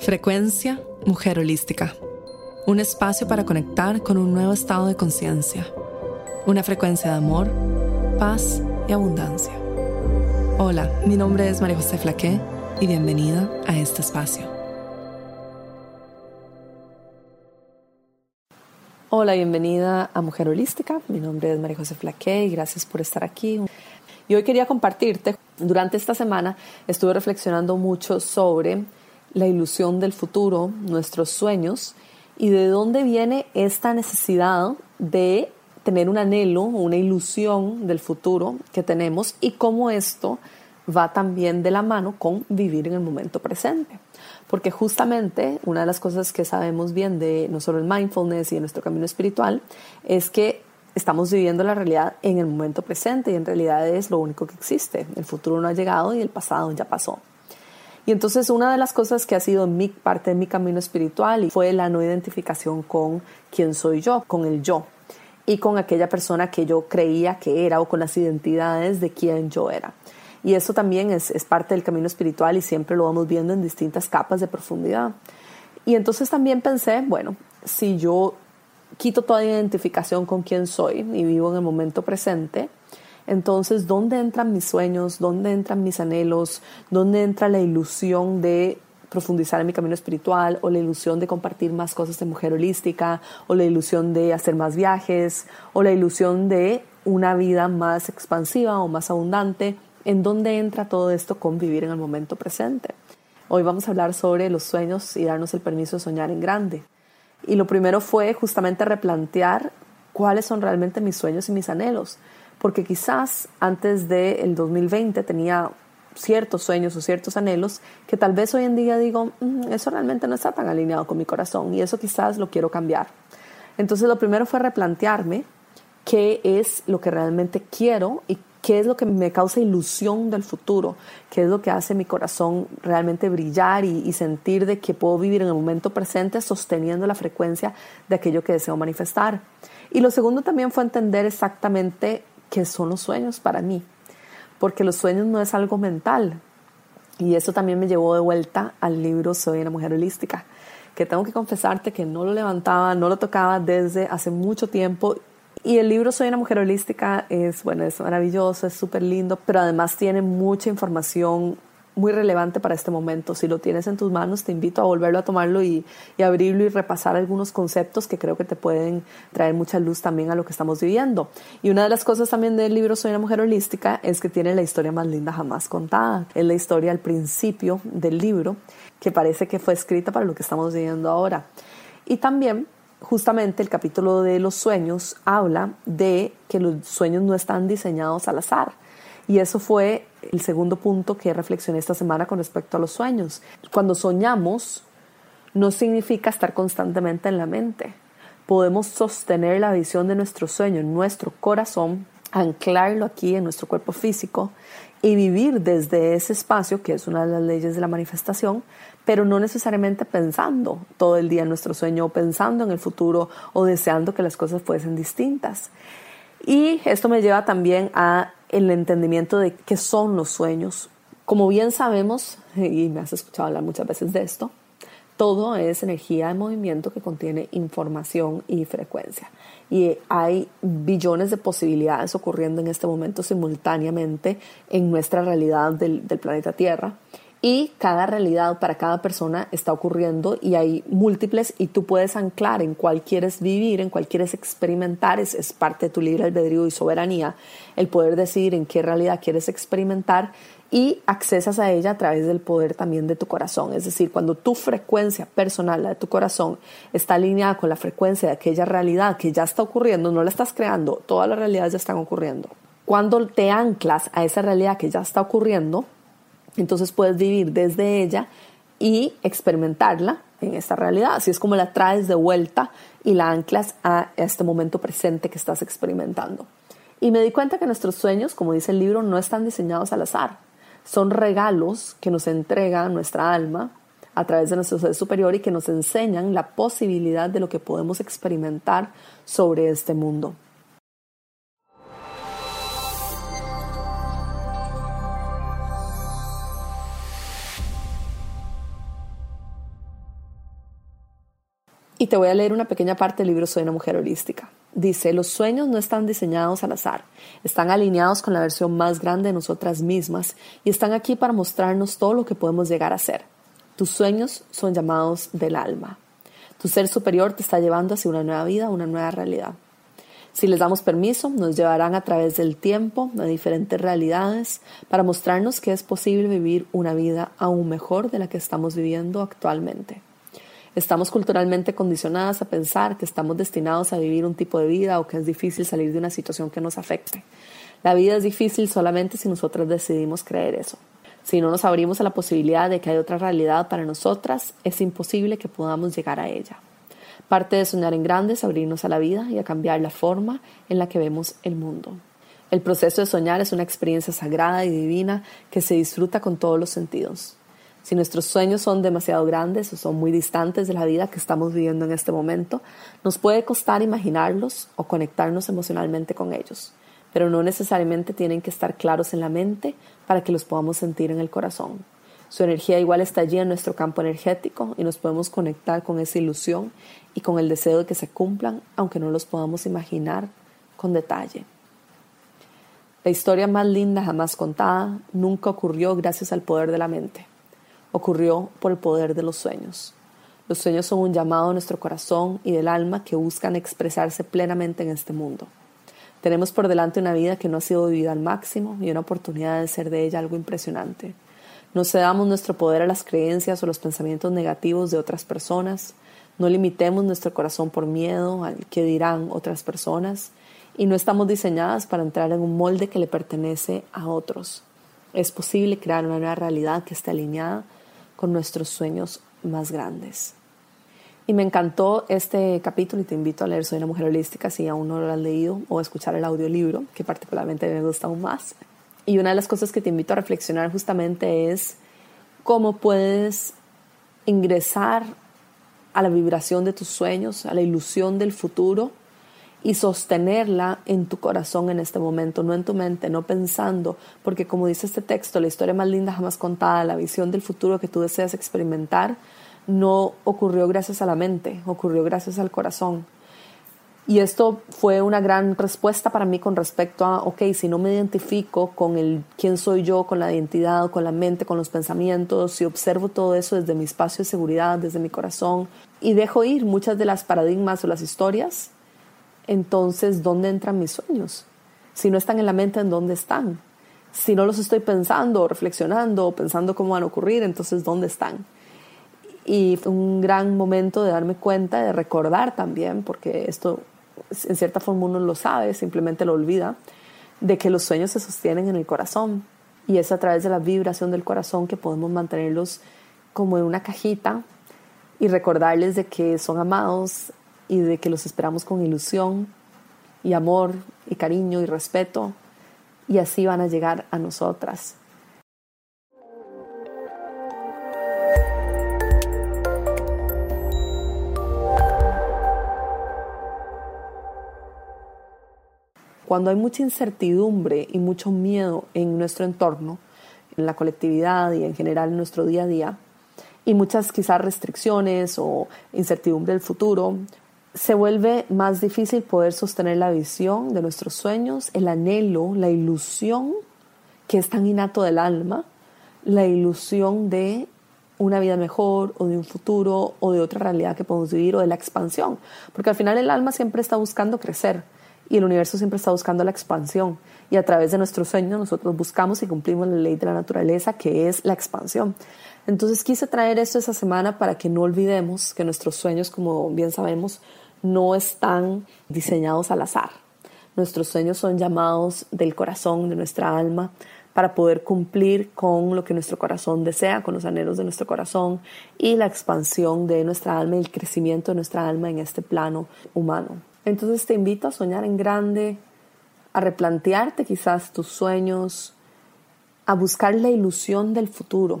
Frecuencia Mujer Holística. Un espacio para conectar con un nuevo estado de conciencia. Una frecuencia de amor, paz y abundancia. Hola, mi nombre es María José Flaqué y bienvenida a este espacio. Hola, bienvenida a Mujer Holística. Mi nombre es María José Flaqué y gracias por estar aquí. Y hoy quería compartirte, durante esta semana estuve reflexionando mucho sobre la ilusión del futuro, nuestros sueños y de dónde viene esta necesidad de tener un anhelo, una ilusión del futuro que tenemos y cómo esto va también de la mano con vivir en el momento presente. Porque justamente una de las cosas que sabemos bien de no solo el mindfulness y de nuestro camino espiritual es que estamos viviendo la realidad en el momento presente y en realidad es lo único que existe. El futuro no ha llegado y el pasado ya pasó. Y entonces una de las cosas que ha sido mi parte de mi camino espiritual fue la no identificación con quién soy yo, con el yo y con aquella persona que yo creía que era o con las identidades de quién yo era. Y eso también es, es parte del camino espiritual y siempre lo vamos viendo en distintas capas de profundidad. Y entonces también pensé, bueno, si yo quito toda identificación con quién soy y vivo en el momento presente, entonces, ¿dónde entran mis sueños? ¿Dónde entran mis anhelos? ¿Dónde entra la ilusión de profundizar en mi camino espiritual o la ilusión de compartir más cosas de mujer holística o la ilusión de hacer más viajes o la ilusión de una vida más expansiva o más abundante? ¿En dónde entra todo esto con vivir en el momento presente? Hoy vamos a hablar sobre los sueños y darnos el permiso de soñar en grande. Y lo primero fue justamente replantear cuáles son realmente mis sueños y mis anhelos porque quizás antes del 2020 tenía ciertos sueños o ciertos anhelos que tal vez hoy en día digo, mm, eso realmente no está tan alineado con mi corazón y eso quizás lo quiero cambiar. Entonces lo primero fue replantearme qué es lo que realmente quiero y qué es lo que me causa ilusión del futuro, qué es lo que hace mi corazón realmente brillar y, y, sentir de que puedo vivir en el momento presente sosteniendo la frecuencia de aquello que deseo manifestar. Y lo segundo también fue entender exactamente qué son los sueños para mí, porque los sueños no es algo mental. Y eso también me llevó de vuelta al libro Soy una mujer holística, que tengo que confesarte que no lo levantaba, no lo tocaba desde hace mucho tiempo. Y el libro Soy una mujer holística es, bueno, es maravilloso, es súper lindo, pero además tiene mucha información muy relevante para este momento. Si lo tienes en tus manos, te invito a volverlo a tomarlo y, y, abrirlo y repasar algunos conceptos que creo que te pueden traer mucha luz también a lo que estamos viviendo. Y una de las cosas también del libro Soy una mujer holística es que tiene la historia más linda jamás contada. Es la historia al principio del libro que parece que fue escrita para lo que estamos viviendo ahora. Y también justamente el capítulo de los sueños habla de que los sueños no están diseñados al azar y eso fue el segundo punto que reflexioné esta semana con respecto a los sueños. Cuando soñamos, no significa estar constantemente en la mente. Podemos sostener la visión de nuestro sueño en nuestro corazón, anclarlo aquí en nuestro cuerpo físico y vivir desde ese espacio, que es una de las leyes de la manifestación, pero no necesariamente pensando todo el día en nuestro sueño pensando en el futuro o deseando que las cosas fuesen distintas. Y esto me lleva también a el entendimiento de qué son los sueños. Como bien sabemos, y me has escuchado hablar muchas veces de esto, todo es energía de movimiento que contiene información y frecuencia. Y hay billones de posibilidades ocurriendo en este momento simultáneamente en nuestra realidad del, del planeta Tierra y cada realidad para cada persona está ocurriendo y hay múltiples y tú puedes anclar en cuál quieres vivir, en cuál quieres experimentar, es, parte de tu libre albedrío y soberanía, el poder decidir en qué realidad quieres experimentar y accesas a ella a través del poder también de tu corazón. Es decir, cuando tu frecuencia personal, la de tu corazón, está alineada con la frecuencia de aquella realidad que ya está ocurriendo, no la estás creando, todas las realidades ya están ocurriendo. Cuando te anclas a esa realidad que ya está ocurriendo, entonces puedes vivir desde ella y experimentarla en esta realidad. Así es como la traes de vuelta y la anclas a este momento presente que estás experimentando. Y me di cuenta que nuestros sueños, como dice el libro, no están diseñados al azar. Son regalos que nos entrega nuestra alma a través de nuestro ser superior y que nos enseñan la posibilidad de lo que podemos experimentar sobre este mundo. Y te voy a leer una pequeña parte del libro Soy una mujer holística. Dice, los sueños no están diseñados al azar, están alineados con la versión más grande de nosotras mismas y están aquí para mostrarnos todo lo que podemos llegar a ser. Tus sueños son llamados del alma. Tu ser superior te está llevando hacia una nueva vida, una nueva realidad. Si les damos permiso, nos llevarán a través del tiempo a diferentes realidades para mostrarnos que es posible vivir una vida aún mejor de la que estamos viviendo actualmente. Estamos culturalmente condicionadas a pensar que estamos destinados a vivir un tipo de vida o que es difícil salir de una situación que nos afecte. La vida es difícil solamente si nosotras decidimos creer eso. Si no nos abrimos a la posibilidad de que hay otra realidad para nosotras, es imposible que podamos llegar a ella. Parte de soñar en grande es abrirnos a la vida y a cambiar la forma en la que vemos el mundo. El proceso de soñar es una experiencia sagrada y divina que se disfruta con todos los sentidos. Si nuestros sueños son demasiado grandes o son muy distantes de la vida que estamos viviendo en este momento, nos puede costar imaginarlos o conectarnos emocionalmente con ellos, pero no necesariamente tienen que estar claros en la mente para que los podamos sentir en el corazón. Su energía igual está allí en nuestro campo energético y nos podemos conectar con esa ilusión y con el deseo de que se cumplan, aunque no los podamos imaginar con detalle. La historia más linda jamás contada nunca ocurrió gracias al poder de la mente ocurrió por el poder de los sueños. Los sueños son un llamado a nuestro corazón y del alma que buscan expresarse plenamente en este mundo. Tenemos por delante una vida que no ha sido vivida al máximo y una oportunidad de ser de ella algo impresionante. No cedamos nuestro poder a las creencias o los pensamientos negativos de otras personas. No limitemos nuestro corazón por miedo al que dirán otras personas. Y no estamos diseñadas para entrar en un molde que le pertenece a otros. Es posible crear una nueva realidad que esté alineada con nuestros sueños más grandes. Y me encantó este capítulo y te invito a leer Soy una mujer holística si aún no lo has leído o a escuchar el audiolibro, que particularmente me gusta aún más. Y una de las cosas que te invito a reflexionar justamente es cómo puedes ingresar a la vibración de tus sueños, a la ilusión del futuro y sostenerla en tu corazón en este momento, no en tu mente, no pensando, porque como dice este texto, la historia más linda jamás contada, la visión del futuro que tú deseas experimentar, no ocurrió gracias a la mente, ocurrió gracias al corazón. Y esto fue una gran respuesta para mí con respecto a, ok, si no me identifico con el quién soy yo, con la identidad, con la mente, con los pensamientos, si observo todo eso desde mi espacio de seguridad, desde mi corazón, y dejo ir muchas de las paradigmas o las historias, entonces, ¿dónde entran mis sueños? Si no están en la mente, ¿en dónde están? Si no los estoy pensando, reflexionando, pensando cómo van a ocurrir, entonces, ¿dónde están? Y fue un gran momento de darme cuenta, de recordar también, porque esto en cierta forma uno lo sabe, simplemente lo olvida, de que los sueños se sostienen en el corazón. Y es a través de la vibración del corazón que podemos mantenerlos como en una cajita y recordarles de que son amados, y de que los esperamos con ilusión y amor y cariño y respeto y así van a llegar a nosotras. Cuando hay mucha incertidumbre y mucho miedo en nuestro entorno, en la colectividad y en general en nuestro día a día, y muchas quizás restricciones o incertidumbre del futuro se vuelve más difícil poder sostener la visión de nuestros sueños, el anhelo, la ilusión que es tan innato del alma, la ilusión de una vida mejor o de un futuro o de otra realidad que podemos vivir o de la expansión. Porque al final el alma siempre está buscando crecer y el universo siempre está buscando la expansión. Y a través de nuestros sueños nosotros buscamos y cumplimos la ley de la naturaleza que es la expansión. Entonces quise traer esto esa semana para que no olvidemos que nuestros sueños, como bien sabemos, no están diseñados al azar. Nuestros sueños son llamados del corazón, de nuestra alma, para poder cumplir con lo que nuestro corazón desea, con los anhelos de nuestro corazón y la expansión de nuestra alma y el crecimiento de nuestra alma en este plano humano. Entonces te invito a soñar en grande, a replantearte quizás tus sueños, a buscar la ilusión del futuro,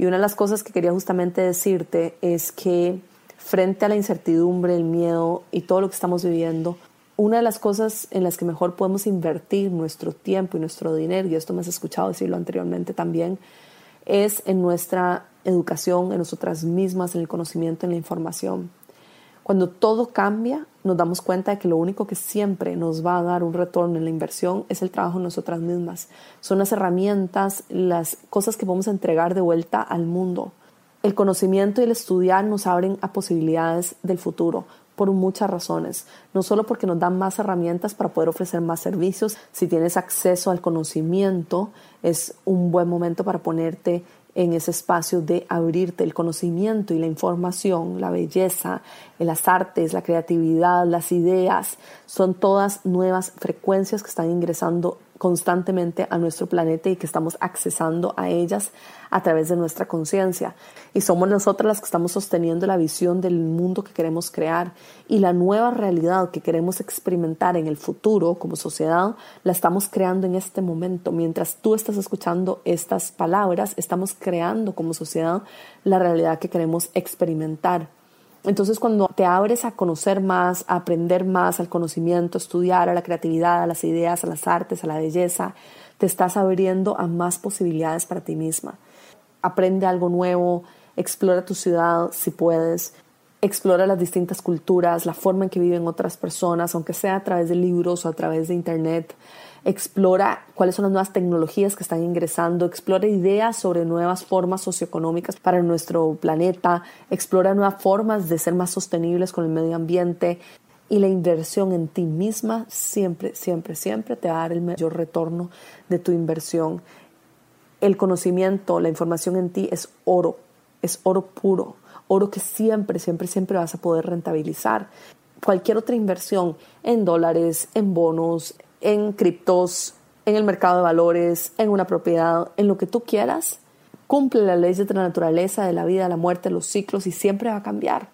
Y una de las cosas que quería justamente decirte es que frente a la incertidumbre, el miedo y todo lo que estamos viviendo, una de las cosas en las que mejor podemos invertir nuestro tiempo y nuestro dinero, y esto me has escuchado decirlo anteriormente también, es en nuestra educación, en nosotras mismas, en el conocimiento, en la información. Cuando todo cambia, nos damos cuenta de que lo único que siempre nos va a dar un retorno en la inversión es el trabajo en nosotras mismas. Son las herramientas, las cosas que a entregar de vuelta al mundo. El conocimiento y el estudiar nos abren a posibilidades del futuro por muchas razones, no solo porque nos dan más herramientas para poder ofrecer más servicios, si tienes acceso al conocimiento es un buen momento para ponerte en ese espacio de abrirte el conocimiento y la información, la belleza, las artes, la creatividad, las ideas, son todas nuevas frecuencias que están ingresando constantemente a nuestro planeta y que estamos accesando a ellas a través de nuestra conciencia. Y somos nosotras las que estamos sosteniendo la visión del mundo que queremos crear y la nueva realidad que queremos experimentar en el futuro como sociedad, la estamos creando en este momento. Mientras tú estás escuchando estas palabras, estamos creando como sociedad la realidad que queremos experimentar. Entonces cuando te abres a conocer más, a aprender más al conocimiento, a estudiar, a la creatividad, a las ideas, a las artes, a la belleza, te estás abriendo a más posibilidades para ti misma. Aprende algo nuevo, explora tu ciudad si puedes, explora las distintas culturas, la forma en que viven otras personas, aunque sea a través de libros o a través de internet explora cuáles son las nuevas tecnologías que están ingresando, explora ideas sobre nuevas formas socioeconómicas para nuestro planeta, explora nuevas formas de ser más sostenibles con el medio ambiente. Y la inversión en ti misma siempre, siempre, siempre te va a dar el mayor retorno de tu inversión. El conocimiento, la información en ti es oro, es oro puro, oro que siempre, siempre, siempre vas a poder rentabilizar. Cualquier otra inversión en dólares, en bonos, en criptos, en el mercado de valores, en una propiedad, en lo que tú quieras, cumple las leyes de la naturaleza, de la vida, la muerte, los ciclos y siempre va a cambiar.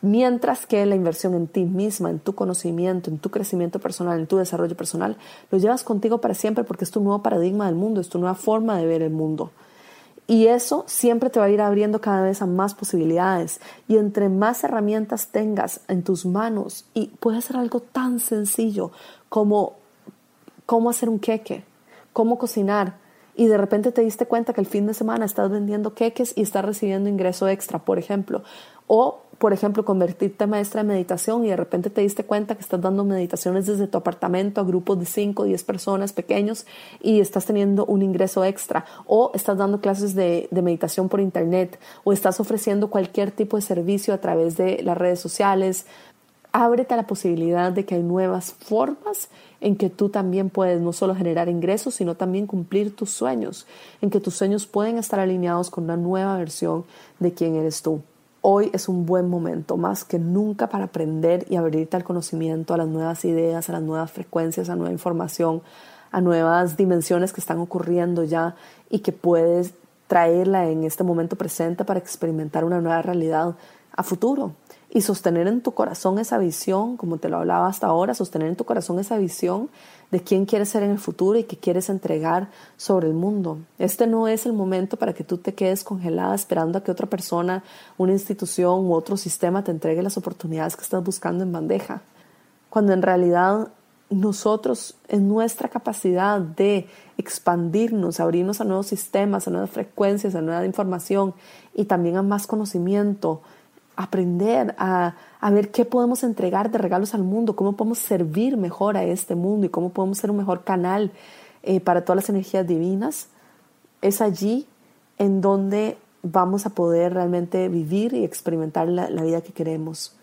Mientras que la inversión en ti misma, en tu conocimiento, en tu crecimiento personal, en tu desarrollo personal, lo llevas contigo para siempre porque es tu nuevo paradigma del mundo, es tu nueva forma de ver el mundo. Y eso siempre te va a ir abriendo cada vez a más posibilidades. Y entre más herramientas tengas en tus manos, y puede ser algo tan sencillo como cómo hacer un queque, cómo cocinar, y de repente te diste cuenta que el fin de semana estás vendiendo queques y estás recibiendo ingreso extra, por ejemplo. O, por ejemplo, convertirte en maestra de meditación y de repente te diste cuenta que estás dando meditaciones desde tu apartamento a grupos de 5 o 10 personas pequeños y estás teniendo un ingreso extra. O estás dando clases de, de meditación por internet o estás ofreciendo cualquier tipo de servicio a través de las redes sociales. Ábrete a la posibilidad de que hay nuevas formas en que tú también puedes no solo generar ingresos, sino también cumplir tus sueños, en que tus sueños pueden estar alineados con una nueva versión de quién eres tú. Hoy es un buen momento, más que nunca, para aprender y abrirte al conocimiento, a las nuevas ideas, a las nuevas frecuencias, a nueva información, a nuevas dimensiones que están ocurriendo ya y que puedes traerla en este momento presente para experimentar una nueva realidad a futuro y sostener en tu corazón esa visión, como te lo hablaba hasta ahora, sostener en tu corazón esa visión de quién quieres ser en el futuro y qué quieres entregar sobre el mundo. Este no es el momento para que tú te quedes congelada esperando a que otra persona, una institución u otro sistema te entregue las oportunidades que estás buscando en bandeja. Cuando en realidad nosotros, en nuestra capacidad de expandirnos, abrirnos a nuevos sistemas, a nuevas frecuencias, a nueva información y también a más conocimiento, aprender a, ver qué podemos entregar de regalos al mundo, cómo podemos servir mejor a este mundo y cómo podemos ser un mejor canal eh, para todas las energías divinas, es allí en donde vamos a poder realmente vivir y experimentar la, la vida que queremos.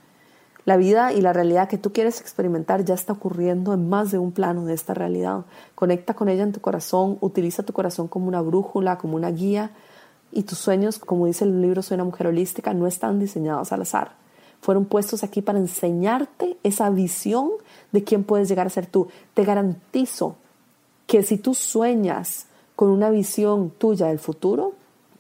La vida y la realidad que tú quieres experimentar ya está ocurriendo en más de un plano de esta realidad. Conecta con ella en tu corazón, utiliza tu corazón como una brújula, como una guía y tus sueños, como dice el libro Soy mujer holística, no están diseñados al azar. fueron puestos aquí para enseñarte esa visión de quién puedes llegar a ser tú. Te garantizo que si tú sueñas con una visión tuya del futuro,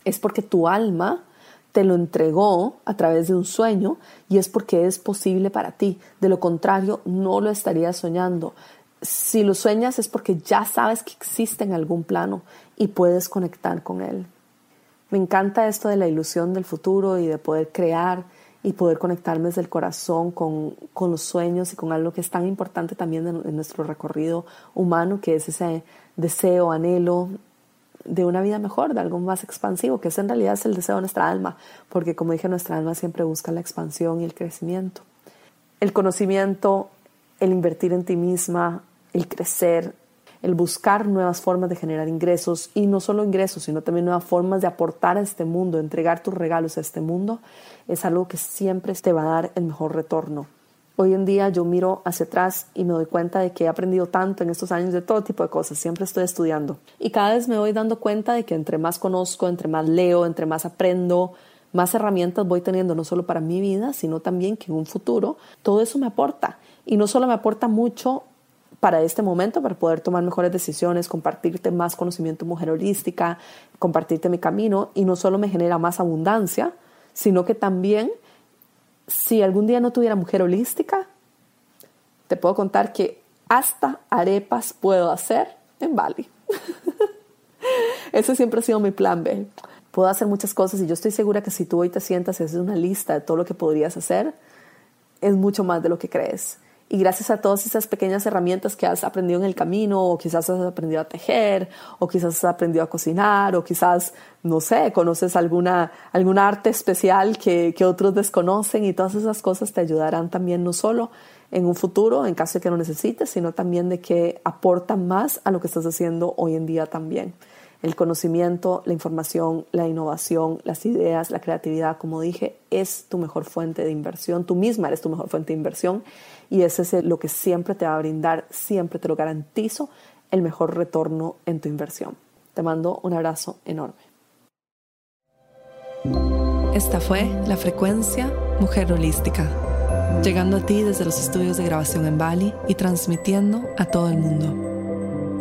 es porque tu alma te lo entregó a través de un sueño y es porque es posible para ti. De lo contrario, no lo estarías soñando. Si lo sueñas es porque ya sabes que existe en algún plano y puedes conectar con él. Me encanta esto de la ilusión del futuro y de poder crear y poder conectarme desde el corazón con, con los sueños y con algo que es tan importante también en nuestro recorrido humano, que es ese deseo, anhelo de una vida mejor, de algo más expansivo, que es en realidad es el deseo de nuestra alma, porque como dije, nuestra alma siempre busca la expansión y el crecimiento. El conocimiento, el invertir en ti misma, el crecer, el buscar nuevas formas de generar ingresos y no solo ingresos, sino también nuevas formas de aportar a este mundo, entregar tus regalos a este mundo, es algo que siempre te va a dar el mejor retorno. Hoy en día yo miro hacia atrás y me doy cuenta de que he aprendido tanto en estos años de todo tipo de cosas, siempre estoy estudiando. Y cada vez me voy dando cuenta de que entre más conozco, entre más leo, entre más aprendo, más herramientas voy teniendo, no solo para mi vida, sino también que en un futuro todo eso me aporta. Y no solo me aporta mucho para este momento, para poder tomar mejores decisiones, compartirte más conocimiento mujer holística, compartirte mi camino, y no solo me genera más abundancia, sino que también si algún día no tuviera mujer holística, te puedo contar que hasta arepas puedo hacer en Bali. Ese siempre ha sido mi plan B. Puedo hacer muchas cosas y yo estoy segura que si tú hoy te sientas y haces una lista de todo lo que podrías hacer, es mucho más de lo que crees. Y gracias a todas esas pequeñas herramientas que has aprendido en el camino, o quizás has aprendido a tejer, o quizás has aprendido a cocinar, o quizás, no sé, conoces alguna, alguna arte especial que, que otros desconocen y todas esas cosas te ayudarán también no solo en un futuro, en caso de que lo necesites, sino también de que aportan más a lo que estás haciendo hoy en día también. El conocimiento, la información, la innovación, las ideas, la creatividad, como dije, es tu mejor fuente de inversión. Tú misma eres tu mejor fuente de inversión y ese es lo que siempre te va a brindar, siempre te lo garantizo, el mejor retorno en tu inversión. Te mando un abrazo enorme. Esta fue la frecuencia Mujer Holística, llegando a ti desde los estudios de grabación en Bali y transmitiendo a todo el mundo.